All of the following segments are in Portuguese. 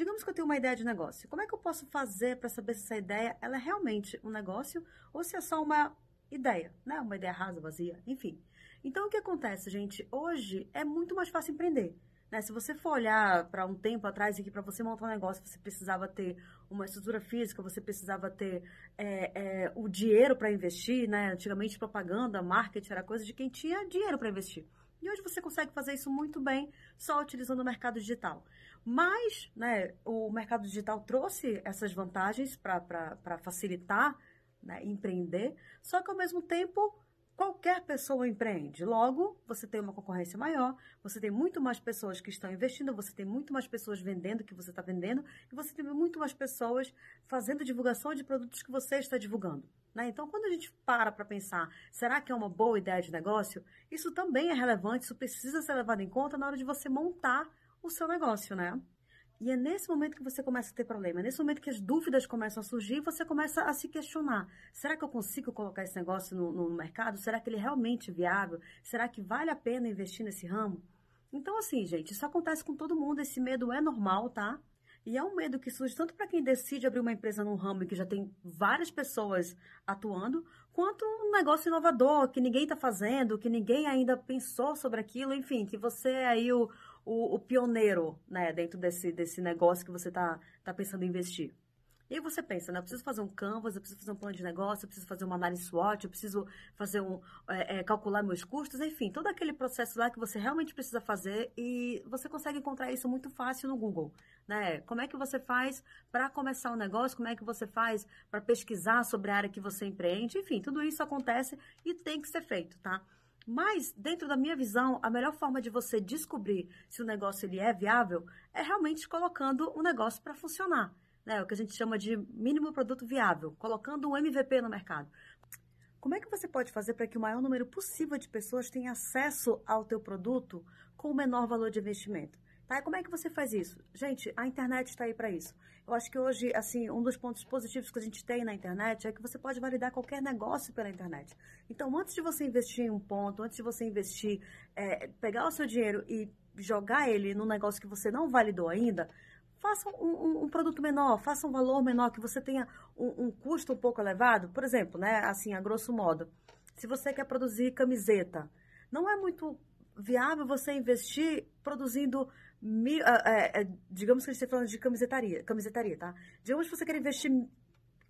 digamos que eu tenho uma ideia de negócio. Como é que eu posso fazer para saber se essa ideia ela é realmente um negócio ou se é só uma ideia, né? Uma ideia rasa, vazia, enfim. Então, o que acontece, gente? Hoje é muito mais fácil empreender. Né? Se você for olhar para um tempo atrás e que para você montar um negócio você precisava ter uma estrutura física, você precisava ter é, é, o dinheiro para investir, né? Antigamente propaganda, marketing era coisa de quem tinha dinheiro para investir. E hoje você consegue fazer isso muito bem só utilizando o mercado digital. Mas né, o mercado digital trouxe essas vantagens para facilitar né, empreender, só que ao mesmo tempo qualquer pessoa empreende. Logo, você tem uma concorrência maior, você tem muito mais pessoas que estão investindo, você tem muito mais pessoas vendendo que você está vendendo, e você tem muito mais pessoas fazendo divulgação de produtos que você está divulgando. Né? Então, quando a gente para para pensar, será que é uma boa ideia de negócio? Isso também é relevante, isso precisa ser levado em conta na hora de você montar o seu negócio, né? E é nesse momento que você começa a ter problema, é nesse momento que as dúvidas começam a surgir, você começa a se questionar: será que eu consigo colocar esse negócio no, no mercado? Será que ele é realmente viável? Será que vale a pena investir nesse ramo? Então, assim, gente, isso acontece com todo mundo, esse medo é normal, tá? E é um medo que surge tanto para quem decide abrir uma empresa num ramo que já tem várias pessoas atuando, quanto um negócio inovador que ninguém está fazendo, que ninguém ainda pensou sobre aquilo, enfim, que você é aí o, o, o pioneiro né, dentro desse, desse negócio que você está tá pensando em investir. E aí você pensa, né? Eu preciso fazer um canvas, eu preciso fazer um plano de negócio, eu preciso fazer uma análise SWOT, eu preciso fazer um, é, é, calcular meus custos, enfim, todo aquele processo lá que você realmente precisa fazer e você consegue encontrar isso muito fácil no Google, né? Como é que você faz para começar um negócio, como é que você faz para pesquisar sobre a área que você empreende, enfim, tudo isso acontece e tem que ser feito, tá? Mas, dentro da minha visão, a melhor forma de você descobrir se o negócio ele é viável é realmente colocando o negócio para funcionar né, o que a gente chama de mínimo produto viável, colocando um MVP no mercado. Como é que você pode fazer para que o maior número possível de pessoas tenha acesso ao teu produto com o menor valor de investimento? Tá? Como é que você faz isso? Gente, a internet está aí para isso. Eu acho que hoje, assim, um dos pontos positivos que a gente tem na internet é que você pode validar qualquer negócio pela internet. Então, antes de você investir em um ponto, antes de você investir, é, pegar o seu dinheiro e jogar ele num negócio que você não validou ainda, faça um, um, um, produto menor, faça um valor menor, que você tenha um, um, custo um pouco elevado. Por exemplo, né, assim, a grosso modo, se você quer produzir camiseta, não é muito viável você investir produzindo, mil, é, é, digamos que a gente está falando de camisetaria, camisetaria, tá? Digamos que você quer investir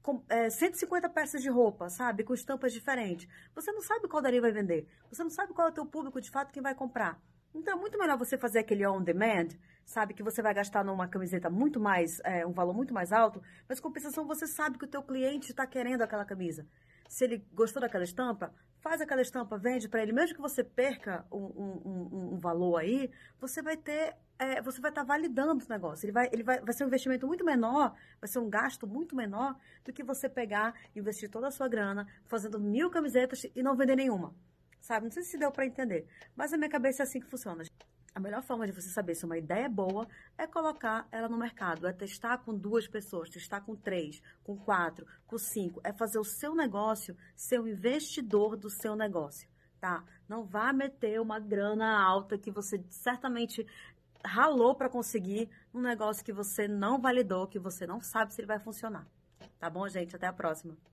com, é, 150 peças de roupa, sabe? Com estampas diferentes. Você não sabe qual daria vai vender. Você não sabe qual é o teu público de fato quem vai comprar. Então, é muito melhor você fazer aquele on demand, sabe? Que você vai gastar numa camiseta muito mais, é, um valor muito mais alto, mas compensação você sabe que o teu cliente está querendo aquela camisa. Se ele gostou daquela estampa, faz aquela estampa, vende para ele. Mesmo que você perca um, um, um, um valor aí, você vai ter, é, você vai estar tá validando o negócio. Ele, vai, ele vai, vai ser um investimento muito menor, vai ser um gasto muito menor do que você pegar, investir toda a sua grana, fazendo mil camisetas e não vender nenhuma sabe? Não sei se deu para entender, mas na minha cabeça é assim que funciona. A melhor forma de você saber se uma ideia é boa é colocar ela no mercado, é testar com duas pessoas, testar com três, com quatro, com cinco, é fazer o seu negócio ser o investidor do seu negócio, tá? Não vá meter uma grana alta que você certamente ralou para conseguir um negócio que você não validou, que você não sabe se ele vai funcionar. Tá bom, gente? Até a próxima.